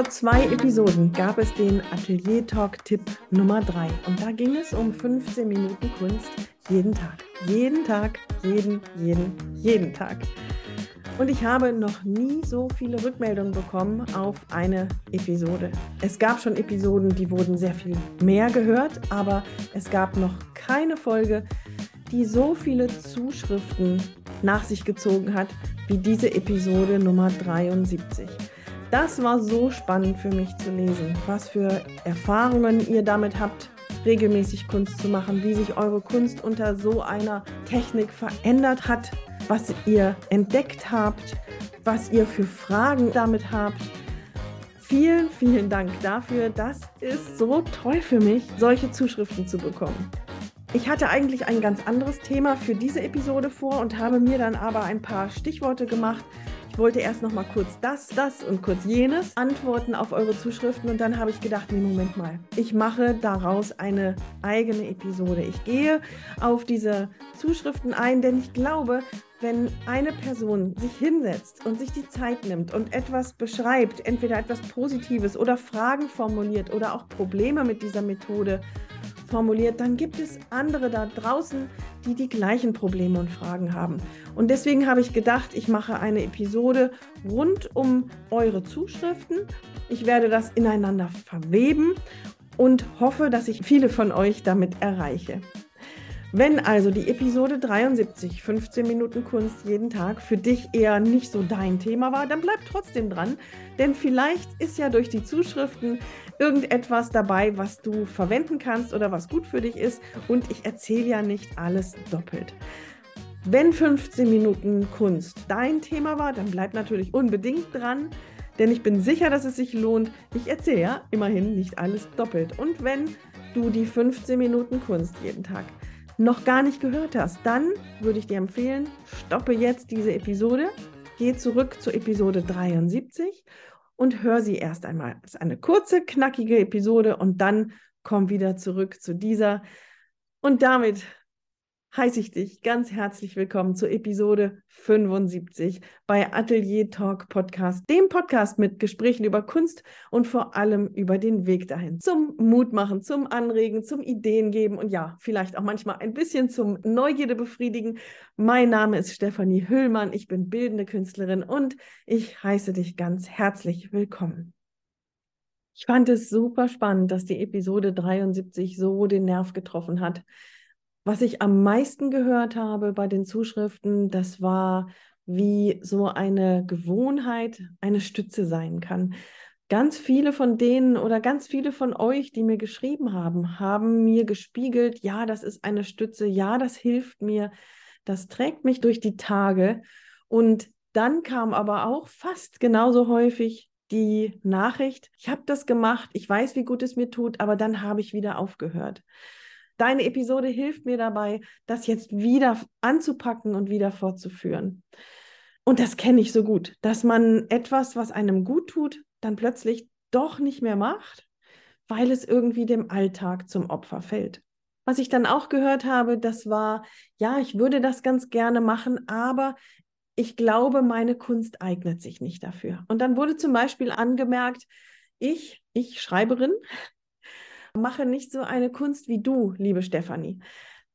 vor zwei Episoden gab es den Atelier Talk Tipp Nummer 3 und da ging es um 15 Minuten Kunst jeden Tag. Jeden Tag, jeden, jeden, jeden Tag. Und ich habe noch nie so viele Rückmeldungen bekommen auf eine Episode. Es gab schon Episoden, die wurden sehr viel mehr gehört, aber es gab noch keine Folge, die so viele Zuschriften nach sich gezogen hat wie diese Episode Nummer 73. Das war so spannend für mich zu lesen, was für Erfahrungen ihr damit habt, regelmäßig Kunst zu machen, wie sich eure Kunst unter so einer Technik verändert hat, was ihr entdeckt habt, was ihr für Fragen damit habt. Vielen, vielen Dank dafür. Das ist so toll für mich, solche Zuschriften zu bekommen. Ich hatte eigentlich ein ganz anderes Thema für diese Episode vor und habe mir dann aber ein paar Stichworte gemacht, ich wollte erst noch mal kurz das, das und kurz jenes antworten auf eure Zuschriften und dann habe ich gedacht, nee, Moment mal. Ich mache daraus eine eigene Episode. Ich gehe auf diese Zuschriften ein, denn ich glaube, wenn eine Person sich hinsetzt und sich die Zeit nimmt und etwas beschreibt, entweder etwas Positives oder Fragen formuliert oder auch Probleme mit dieser Methode formuliert, dann gibt es andere da draußen, die die gleichen Probleme und Fragen haben. Und deswegen habe ich gedacht, ich mache eine Episode rund um eure Zuschriften. Ich werde das ineinander verweben und hoffe, dass ich viele von euch damit erreiche. Wenn also die Episode 73, 15 Minuten Kunst jeden Tag, für dich eher nicht so dein Thema war, dann bleib trotzdem dran, denn vielleicht ist ja durch die Zuschriften irgendetwas dabei, was du verwenden kannst oder was gut für dich ist und ich erzähle ja nicht alles doppelt. Wenn 15 Minuten Kunst dein Thema war, dann bleib natürlich unbedingt dran, denn ich bin sicher, dass es sich lohnt. Ich erzähle ja immerhin nicht alles doppelt. Und wenn du die 15 Minuten Kunst jeden Tag noch gar nicht gehört hast, dann würde ich dir empfehlen, stoppe jetzt diese Episode, geh zurück zur Episode 73 und hör sie erst einmal. Es ist eine kurze, knackige Episode und dann komm wieder zurück zu dieser. Und damit heiße ich dich ganz herzlich willkommen zur Episode 75 bei Atelier Talk Podcast, dem Podcast mit Gesprächen über Kunst und vor allem über den Weg dahin. Zum Mut machen, zum Anregen, zum Ideen geben und ja, vielleicht auch manchmal ein bisschen zum Neugierde befriedigen. Mein Name ist Stefanie Hüllmann, ich bin bildende Künstlerin und ich heiße dich ganz herzlich willkommen. Ich fand es super spannend, dass die Episode 73 so den Nerv getroffen hat was ich am meisten gehört habe bei den Zuschriften, das war, wie so eine Gewohnheit eine Stütze sein kann. Ganz viele von denen oder ganz viele von euch, die mir geschrieben haben, haben mir gespiegelt, ja, das ist eine Stütze, ja, das hilft mir, das trägt mich durch die Tage. Und dann kam aber auch fast genauso häufig die Nachricht, ich habe das gemacht, ich weiß, wie gut es mir tut, aber dann habe ich wieder aufgehört. Deine Episode hilft mir dabei, das jetzt wieder anzupacken und wieder fortzuführen. Und das kenne ich so gut, dass man etwas, was einem gut tut, dann plötzlich doch nicht mehr macht, weil es irgendwie dem Alltag zum Opfer fällt. Was ich dann auch gehört habe, das war, ja, ich würde das ganz gerne machen, aber ich glaube, meine Kunst eignet sich nicht dafür. Und dann wurde zum Beispiel angemerkt, ich, ich Schreiberin, Mache nicht so eine Kunst wie du, liebe Stefanie.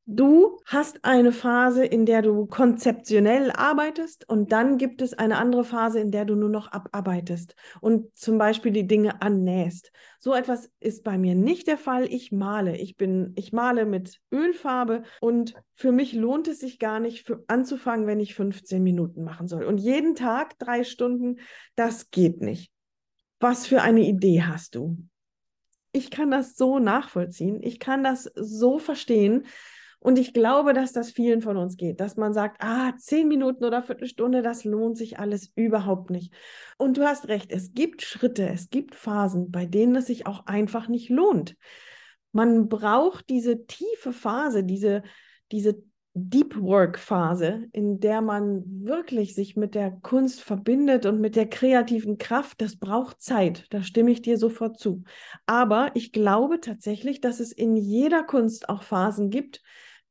Du hast eine Phase, in der du konzeptionell arbeitest und dann gibt es eine andere Phase, in der du nur noch abarbeitest und zum Beispiel die Dinge annähst. So etwas ist bei mir nicht der Fall. Ich male. Ich bin, ich male mit Ölfarbe und für mich lohnt es sich gar nicht für, anzufangen, wenn ich 15 Minuten machen soll. Und jeden Tag drei Stunden, das geht nicht. Was für eine Idee hast du? Ich kann das so nachvollziehen. Ich kann das so verstehen. Und ich glaube, dass das vielen von uns geht, dass man sagt, ah, zehn Minuten oder Viertelstunde, das lohnt sich alles überhaupt nicht. Und du hast recht, es gibt Schritte, es gibt Phasen, bei denen es sich auch einfach nicht lohnt. Man braucht diese tiefe Phase, diese, diese Deep Work Phase, in der man wirklich sich mit der Kunst verbindet und mit der kreativen Kraft, das braucht Zeit. Da stimme ich dir sofort zu. Aber ich glaube tatsächlich, dass es in jeder Kunst auch Phasen gibt,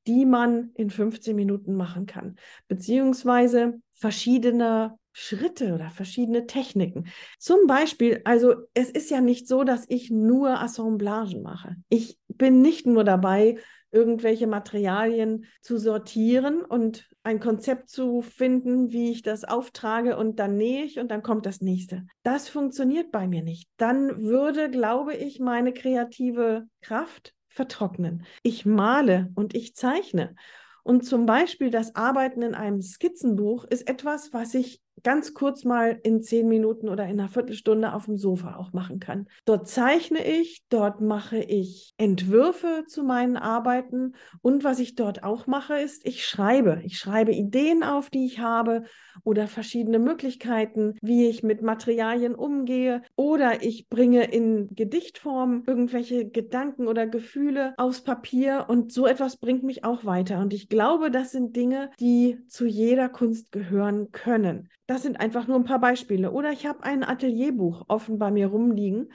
die man in 15 Minuten machen kann, beziehungsweise verschiedene Schritte oder verschiedene Techniken. Zum Beispiel, also es ist ja nicht so, dass ich nur Assemblagen mache. Ich bin nicht nur dabei, irgendwelche Materialien zu sortieren und ein Konzept zu finden, wie ich das auftrage und dann nähe ich und dann kommt das nächste. Das funktioniert bei mir nicht. Dann würde, glaube ich, meine kreative Kraft vertrocknen. Ich male und ich zeichne. Und zum Beispiel das Arbeiten in einem Skizzenbuch ist etwas, was ich ganz kurz mal in zehn Minuten oder in einer Viertelstunde auf dem Sofa auch machen kann. Dort zeichne ich, dort mache ich Entwürfe zu meinen Arbeiten und was ich dort auch mache, ist, ich schreibe. Ich schreibe Ideen auf, die ich habe oder verschiedene Möglichkeiten, wie ich mit Materialien umgehe oder ich bringe in Gedichtform irgendwelche Gedanken oder Gefühle aufs Papier und so etwas bringt mich auch weiter. Und ich glaube, das sind Dinge, die zu jeder Kunst gehören können. Das sind einfach nur ein paar Beispiele. Oder ich habe ein Atelierbuch offen bei mir rumliegen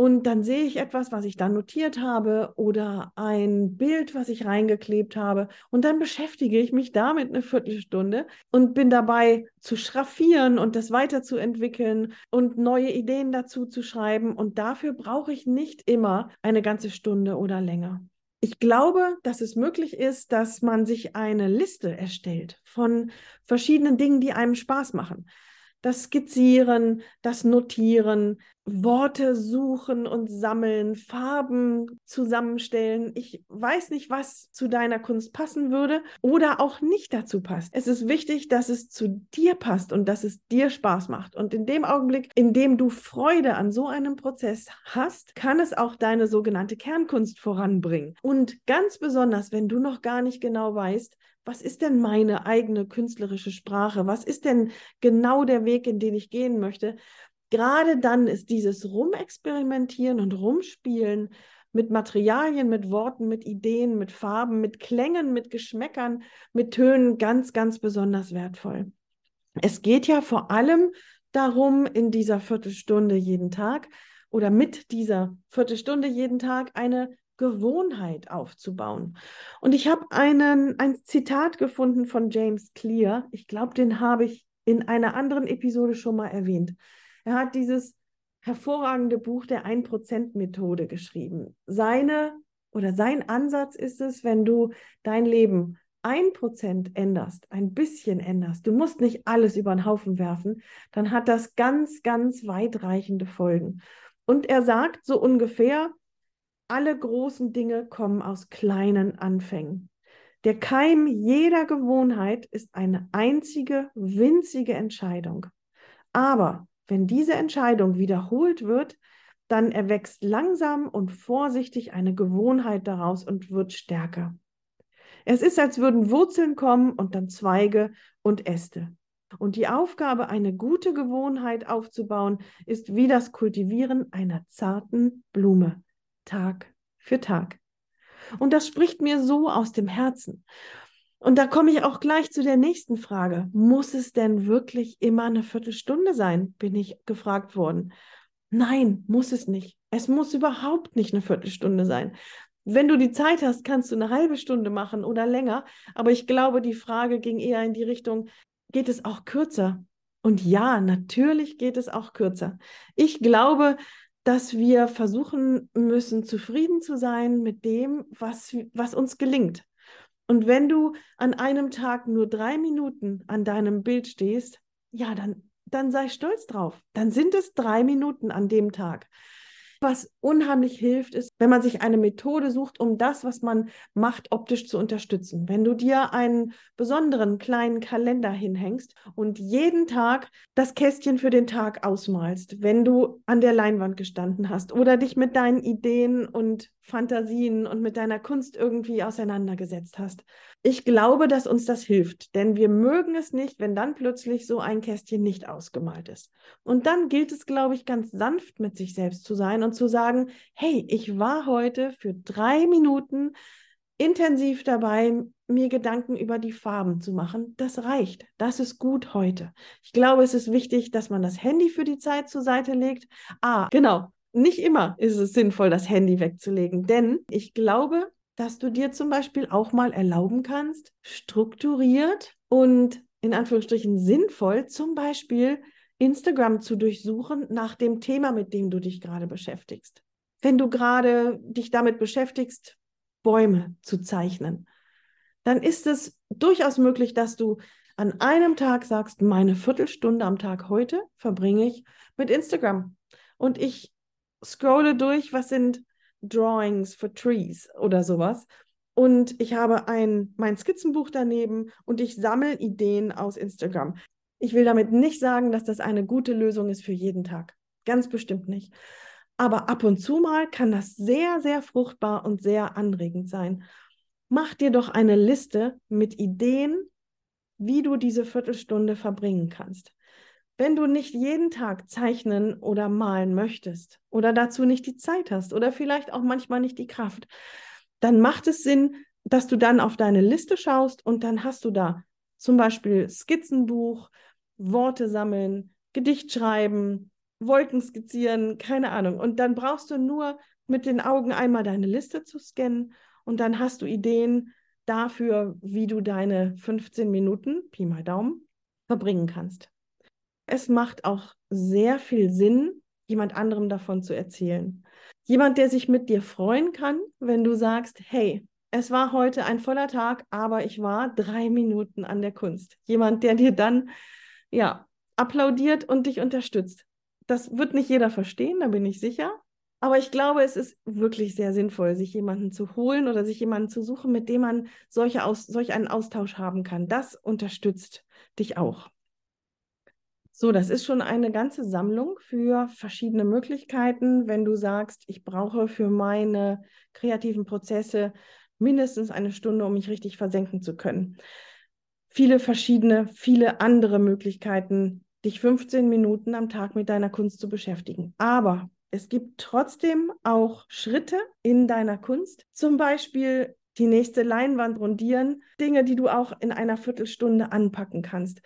und dann sehe ich etwas, was ich da notiert habe oder ein Bild, was ich reingeklebt habe. Und dann beschäftige ich mich damit eine Viertelstunde und bin dabei zu schraffieren und das weiterzuentwickeln und neue Ideen dazu zu schreiben. Und dafür brauche ich nicht immer eine ganze Stunde oder länger. Ich glaube, dass es möglich ist, dass man sich eine Liste erstellt von verschiedenen Dingen, die einem Spaß machen das Skizzieren, das Notieren, Worte suchen und sammeln, Farben zusammenstellen. Ich weiß nicht, was zu deiner Kunst passen würde oder auch nicht dazu passt. Es ist wichtig, dass es zu dir passt und dass es dir Spaß macht. Und in dem Augenblick, in dem du Freude an so einem Prozess hast, kann es auch deine sogenannte Kernkunst voranbringen. Und ganz besonders, wenn du noch gar nicht genau weißt, was ist denn meine eigene künstlerische Sprache? Was ist denn genau der Weg, in den ich gehen möchte? Gerade dann ist dieses Rumexperimentieren und Rumspielen mit Materialien, mit Worten, mit Ideen, mit Farben, mit Klängen, mit Geschmäckern, mit Tönen ganz, ganz besonders wertvoll. Es geht ja vor allem darum, in dieser Viertelstunde jeden Tag oder mit dieser Viertelstunde jeden Tag eine Gewohnheit aufzubauen. Und ich habe einen, ein Zitat gefunden von James Clear. Ich glaube, den habe ich in einer anderen Episode schon mal erwähnt. Er hat dieses hervorragende Buch der 1%-Methode geschrieben. Seine oder sein Ansatz ist es, wenn du dein Leben ein Prozent änderst, ein bisschen änderst, du musst nicht alles über den Haufen werfen, dann hat das ganz, ganz weitreichende Folgen. Und er sagt so ungefähr, alle großen Dinge kommen aus kleinen Anfängen. Der Keim jeder Gewohnheit ist eine einzige, winzige Entscheidung. Aber wenn diese Entscheidung wiederholt wird, dann erwächst langsam und vorsichtig eine Gewohnheit daraus und wird stärker. Es ist, als würden Wurzeln kommen und dann Zweige und Äste. Und die Aufgabe, eine gute Gewohnheit aufzubauen, ist wie das Kultivieren einer zarten Blume. Tag für Tag. Und das spricht mir so aus dem Herzen. Und da komme ich auch gleich zu der nächsten Frage. Muss es denn wirklich immer eine Viertelstunde sein? Bin ich gefragt worden. Nein, muss es nicht. Es muss überhaupt nicht eine Viertelstunde sein. Wenn du die Zeit hast, kannst du eine halbe Stunde machen oder länger. Aber ich glaube, die Frage ging eher in die Richtung, geht es auch kürzer? Und ja, natürlich geht es auch kürzer. Ich glaube, dass wir versuchen müssen, zufrieden zu sein mit dem, was, was uns gelingt. Und wenn du an einem Tag nur drei Minuten an deinem Bild stehst, ja, dann, dann sei stolz drauf. Dann sind es drei Minuten an dem Tag. Was unheimlich hilft, ist, wenn man sich eine Methode sucht, um das, was man macht, optisch zu unterstützen. Wenn du dir einen besonderen kleinen Kalender hinhängst und jeden Tag das Kästchen für den Tag ausmalst, wenn du an der Leinwand gestanden hast oder dich mit deinen Ideen und Fantasien und mit deiner Kunst irgendwie auseinandergesetzt hast. Ich glaube, dass uns das hilft, denn wir mögen es nicht, wenn dann plötzlich so ein Kästchen nicht ausgemalt ist. Und dann gilt es, glaube ich, ganz sanft mit sich selbst zu sein und zu sagen, hey, ich war heute für drei Minuten intensiv dabei, mir Gedanken über die Farben zu machen. Das reicht. Das ist gut heute. Ich glaube, es ist wichtig, dass man das Handy für die Zeit zur Seite legt. Ah, genau nicht immer ist es sinnvoll, das Handy wegzulegen, denn ich glaube, dass du dir zum Beispiel auch mal erlauben kannst, strukturiert und in Anführungsstrichen sinnvoll, zum Beispiel Instagram zu durchsuchen nach dem Thema, mit dem du dich gerade beschäftigst. Wenn du gerade dich damit beschäftigst, Bäume zu zeichnen, dann ist es durchaus möglich, dass du an einem Tag sagst, meine Viertelstunde am Tag heute verbringe ich mit Instagram. Und ich scrolle durch, was sind Drawings for Trees oder sowas. Und ich habe ein, mein Skizzenbuch daneben und ich sammle Ideen aus Instagram. Ich will damit nicht sagen, dass das eine gute Lösung ist für jeden Tag. Ganz bestimmt nicht. Aber ab und zu mal kann das sehr, sehr fruchtbar und sehr anregend sein. Mach dir doch eine Liste mit Ideen, wie du diese Viertelstunde verbringen kannst. Wenn du nicht jeden Tag zeichnen oder malen möchtest oder dazu nicht die Zeit hast oder vielleicht auch manchmal nicht die Kraft, dann macht es Sinn, dass du dann auf deine Liste schaust und dann hast du da zum Beispiel Skizzenbuch, Worte sammeln, Gedicht schreiben, Wolken skizzieren, keine Ahnung. Und dann brauchst du nur mit den Augen einmal deine Liste zu scannen und dann hast du Ideen dafür, wie du deine 15 Minuten, Pi mal Daumen, verbringen kannst. Es macht auch sehr viel Sinn, jemand anderem davon zu erzählen. Jemand, der sich mit dir freuen kann, wenn du sagst, hey, es war heute ein voller Tag, aber ich war drei Minuten an der Kunst. Jemand, der dir dann ja, applaudiert und dich unterstützt. Das wird nicht jeder verstehen, da bin ich sicher. Aber ich glaube, es ist wirklich sehr sinnvoll, sich jemanden zu holen oder sich jemanden zu suchen, mit dem man solche Aus solch einen Austausch haben kann. Das unterstützt dich auch. So, das ist schon eine ganze Sammlung für verschiedene Möglichkeiten. Wenn du sagst, ich brauche für meine kreativen Prozesse mindestens eine Stunde, um mich richtig versenken zu können viele verschiedene, viele andere Möglichkeiten, dich 15 Minuten am Tag mit deiner Kunst zu beschäftigen. Aber es gibt trotzdem auch Schritte in deiner Kunst, zum Beispiel die nächste Leinwand rundieren, Dinge, die du auch in einer Viertelstunde anpacken kannst.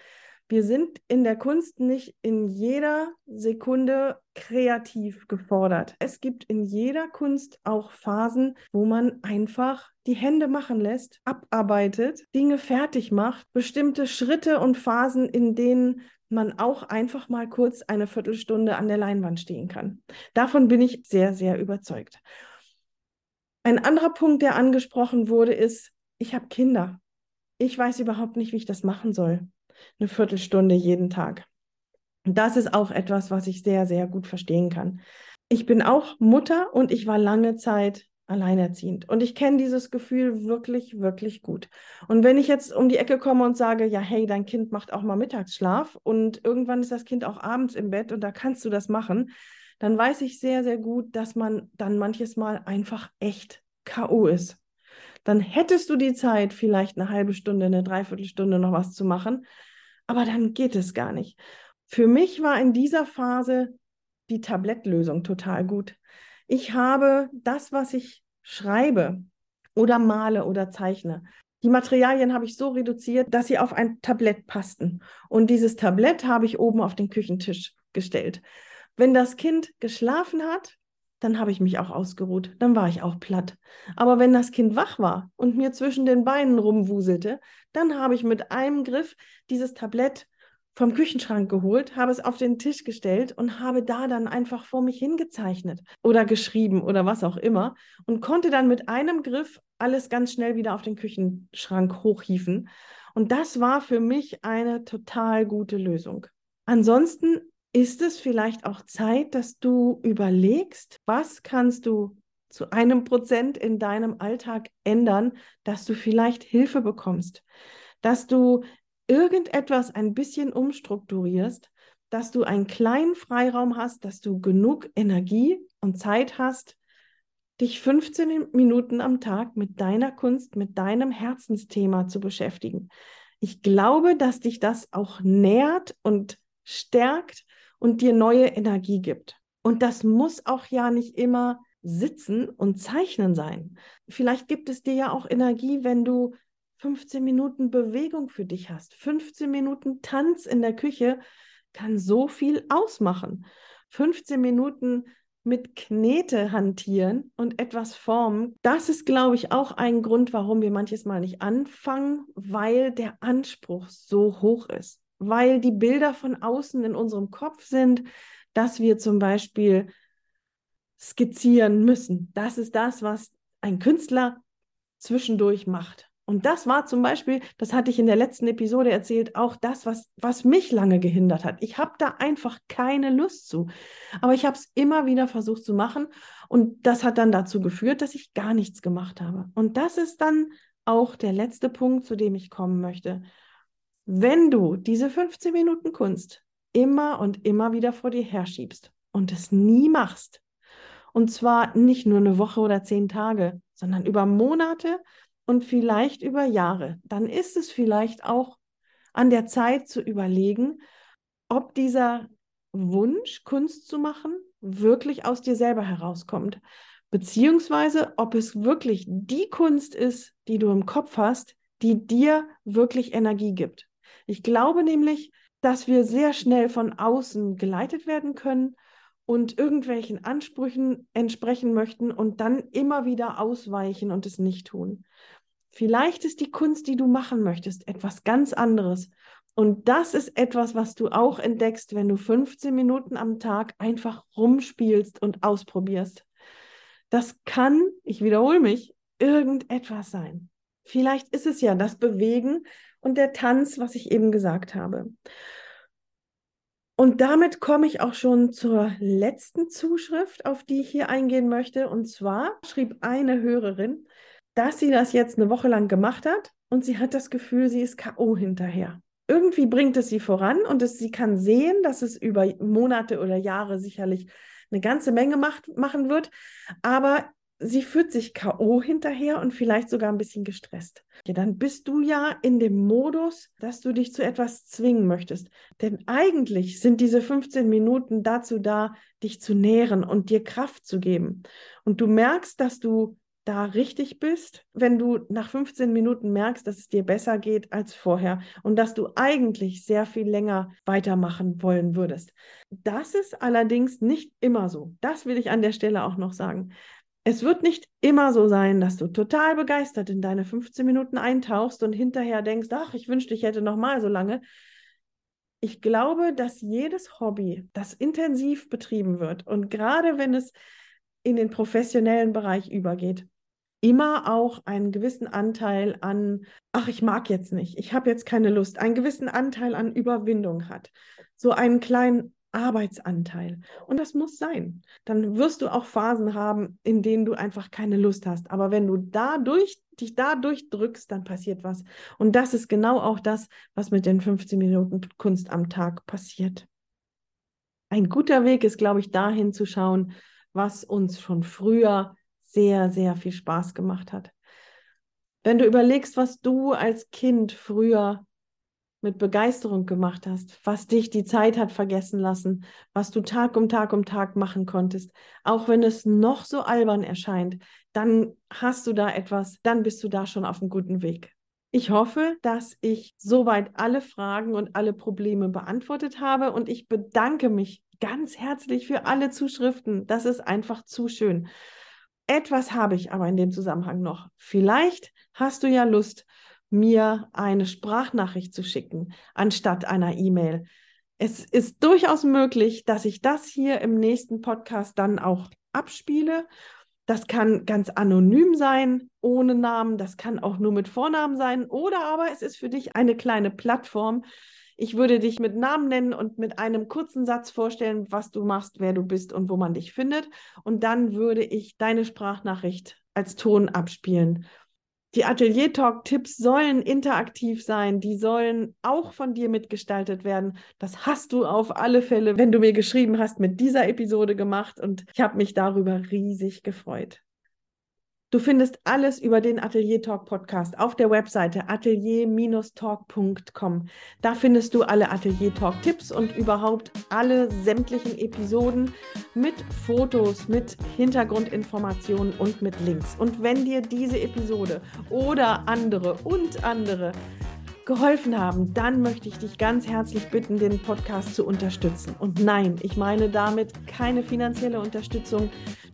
Wir sind in der Kunst nicht in jeder Sekunde kreativ gefordert. Es gibt in jeder Kunst auch Phasen, wo man einfach die Hände machen lässt, abarbeitet, Dinge fertig macht, bestimmte Schritte und Phasen, in denen man auch einfach mal kurz eine Viertelstunde an der Leinwand stehen kann. Davon bin ich sehr, sehr überzeugt. Ein anderer Punkt, der angesprochen wurde, ist, ich habe Kinder. Ich weiß überhaupt nicht, wie ich das machen soll eine Viertelstunde jeden Tag. Das ist auch etwas, was ich sehr, sehr gut verstehen kann. Ich bin auch Mutter und ich war lange Zeit alleinerziehend. Und ich kenne dieses Gefühl wirklich, wirklich gut. Und wenn ich jetzt um die Ecke komme und sage, ja, hey, dein Kind macht auch mal Mittagsschlaf und irgendwann ist das Kind auch abends im Bett und da kannst du das machen, dann weiß ich sehr, sehr gut, dass man dann manches Mal einfach echt KO ist. Dann hättest du die Zeit, vielleicht eine halbe Stunde, eine Dreiviertelstunde noch was zu machen aber dann geht es gar nicht. Für mich war in dieser Phase die Tablettlösung total gut. Ich habe das, was ich schreibe oder male oder zeichne, die Materialien habe ich so reduziert, dass sie auf ein Tablett passten. Und dieses Tablett habe ich oben auf den Küchentisch gestellt. Wenn das Kind geschlafen hat, dann habe ich mich auch ausgeruht, dann war ich auch platt. Aber wenn das Kind wach war und mir zwischen den Beinen rumwuselte, dann habe ich mit einem Griff dieses Tablett vom Küchenschrank geholt, habe es auf den Tisch gestellt und habe da dann einfach vor mich hingezeichnet oder geschrieben oder was auch immer und konnte dann mit einem Griff alles ganz schnell wieder auf den Küchenschrank hochhieven. Und das war für mich eine total gute Lösung. Ansonsten ist es vielleicht auch Zeit, dass du überlegst, was kannst du zu einem Prozent in deinem Alltag ändern, dass du vielleicht Hilfe bekommst, dass du irgendetwas ein bisschen umstrukturierst, dass du einen kleinen Freiraum hast, dass du genug Energie und Zeit hast, dich 15 Minuten am Tag mit deiner Kunst, mit deinem Herzensthema zu beschäftigen. Ich glaube, dass dich das auch nährt und stärkt und dir neue Energie gibt. Und das muss auch ja nicht immer sitzen und zeichnen sein. Vielleicht gibt es dir ja auch Energie, wenn du 15 Minuten Bewegung für dich hast. 15 Minuten Tanz in der Küche kann so viel ausmachen. 15 Minuten mit Knete hantieren und etwas formen, das ist, glaube ich, auch ein Grund, warum wir manches Mal nicht anfangen, weil der Anspruch so hoch ist, weil die Bilder von außen in unserem Kopf sind, dass wir zum Beispiel skizzieren müssen. Das ist das, was ein Künstler zwischendurch macht. Und das war zum Beispiel, das hatte ich in der letzten Episode erzählt, auch das, was, was mich lange gehindert hat. Ich habe da einfach keine Lust zu. Aber ich habe es immer wieder versucht zu machen. Und das hat dann dazu geführt, dass ich gar nichts gemacht habe. Und das ist dann auch der letzte Punkt, zu dem ich kommen möchte. Wenn du diese 15 Minuten Kunst immer und immer wieder vor dir herschiebst und es nie machst, und zwar nicht nur eine Woche oder zehn Tage, sondern über Monate und vielleicht über Jahre, dann ist es vielleicht auch an der Zeit zu überlegen, ob dieser Wunsch, Kunst zu machen, wirklich aus dir selber herauskommt. Beziehungsweise, ob es wirklich die Kunst ist, die du im Kopf hast, die dir wirklich Energie gibt. Ich glaube nämlich, dass wir sehr schnell von außen geleitet werden können und irgendwelchen Ansprüchen entsprechen möchten und dann immer wieder ausweichen und es nicht tun. Vielleicht ist die Kunst, die du machen möchtest, etwas ganz anderes. Und das ist etwas, was du auch entdeckst, wenn du 15 Minuten am Tag einfach rumspielst und ausprobierst. Das kann, ich wiederhole mich, irgendetwas sein. Vielleicht ist es ja das Bewegen und der Tanz, was ich eben gesagt habe. Und damit komme ich auch schon zur letzten Zuschrift, auf die ich hier eingehen möchte. Und zwar schrieb eine Hörerin, dass sie das jetzt eine Woche lang gemacht hat und sie hat das Gefühl, sie ist KO hinterher. Irgendwie bringt es sie voran und es, sie kann sehen, dass es über Monate oder Jahre sicherlich eine ganze Menge macht, machen wird, aber sie fühlt sich KO hinterher und vielleicht sogar ein bisschen gestresst. Ja, dann bist du ja in dem Modus, dass du dich zu etwas zwingen möchtest. Denn eigentlich sind diese 15 Minuten dazu da, dich zu nähren und dir Kraft zu geben. Und du merkst, dass du da richtig bist, wenn du nach 15 Minuten merkst, dass es dir besser geht als vorher und dass du eigentlich sehr viel länger weitermachen wollen würdest. Das ist allerdings nicht immer so. Das will ich an der Stelle auch noch sagen. Es wird nicht immer so sein, dass du total begeistert in deine 15 Minuten eintauchst und hinterher denkst, ach, ich wünschte, ich hätte noch mal so lange. Ich glaube, dass jedes Hobby, das intensiv betrieben wird und gerade wenn es in den professionellen Bereich übergeht, immer auch einen gewissen Anteil an, ach, ich mag jetzt nicht, ich habe jetzt keine Lust, einen gewissen Anteil an Überwindung hat. So einen kleinen Arbeitsanteil. Und das muss sein. Dann wirst du auch Phasen haben, in denen du einfach keine Lust hast. Aber wenn du dadurch, dich dadurch drückst, dann passiert was. Und das ist genau auch das, was mit den 15 Minuten Kunst am Tag passiert. Ein guter Weg ist, glaube ich, dahin zu schauen, was uns schon früher sehr, sehr viel Spaß gemacht hat. Wenn du überlegst, was du als Kind früher mit Begeisterung gemacht hast, was dich die Zeit hat vergessen lassen, was du Tag um Tag um Tag machen konntest, auch wenn es noch so albern erscheint, dann hast du da etwas, dann bist du da schon auf einem guten Weg. Ich hoffe, dass ich soweit alle Fragen und alle Probleme beantwortet habe und ich bedanke mich ganz herzlich für alle Zuschriften. Das ist einfach zu schön. Etwas habe ich aber in dem Zusammenhang noch. Vielleicht hast du ja Lust, mir eine Sprachnachricht zu schicken, anstatt einer E-Mail. Es ist durchaus möglich, dass ich das hier im nächsten Podcast dann auch abspiele. Das kann ganz anonym sein, ohne Namen. Das kann auch nur mit Vornamen sein. Oder aber es ist für dich eine kleine Plattform, ich würde dich mit Namen nennen und mit einem kurzen Satz vorstellen, was du machst, wer du bist und wo man dich findet. Und dann würde ich deine Sprachnachricht als Ton abspielen. Die Atelier Talk Tipps sollen interaktiv sein, die sollen auch von dir mitgestaltet werden. Das hast du auf alle Fälle, wenn du mir geschrieben hast, mit dieser Episode gemacht und ich habe mich darüber riesig gefreut. Du findest alles über den Atelier Talk Podcast auf der Webseite atelier-talk.com. Da findest du alle Atelier Talk Tipps und überhaupt alle sämtlichen Episoden mit Fotos, mit Hintergrundinformationen und mit Links. Und wenn dir diese Episode oder andere und andere geholfen haben, dann möchte ich dich ganz herzlich bitten, den Podcast zu unterstützen. Und nein, ich meine damit keine finanzielle Unterstützung.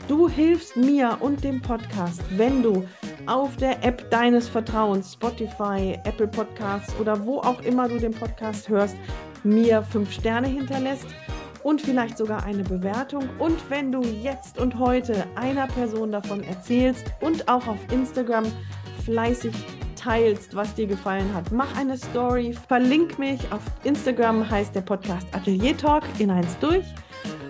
Du hilfst mir und dem Podcast, wenn du auf der App deines Vertrauens, Spotify, Apple Podcasts oder wo auch immer du den Podcast hörst, mir fünf Sterne hinterlässt und vielleicht sogar eine Bewertung. Und wenn du jetzt und heute einer Person davon erzählst und auch auf Instagram fleißig teilst, was dir gefallen hat. Mach eine Story, verlink mich. Auf Instagram heißt der Podcast Atelier Talk in eins durch.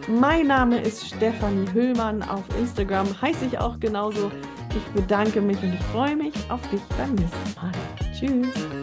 Mein Name ist Stefanie Hüllmann. Auf Instagram heiße ich auch genauso. Ich bedanke mich und ich freue mich auf dich beim nächsten Mal. Tschüss.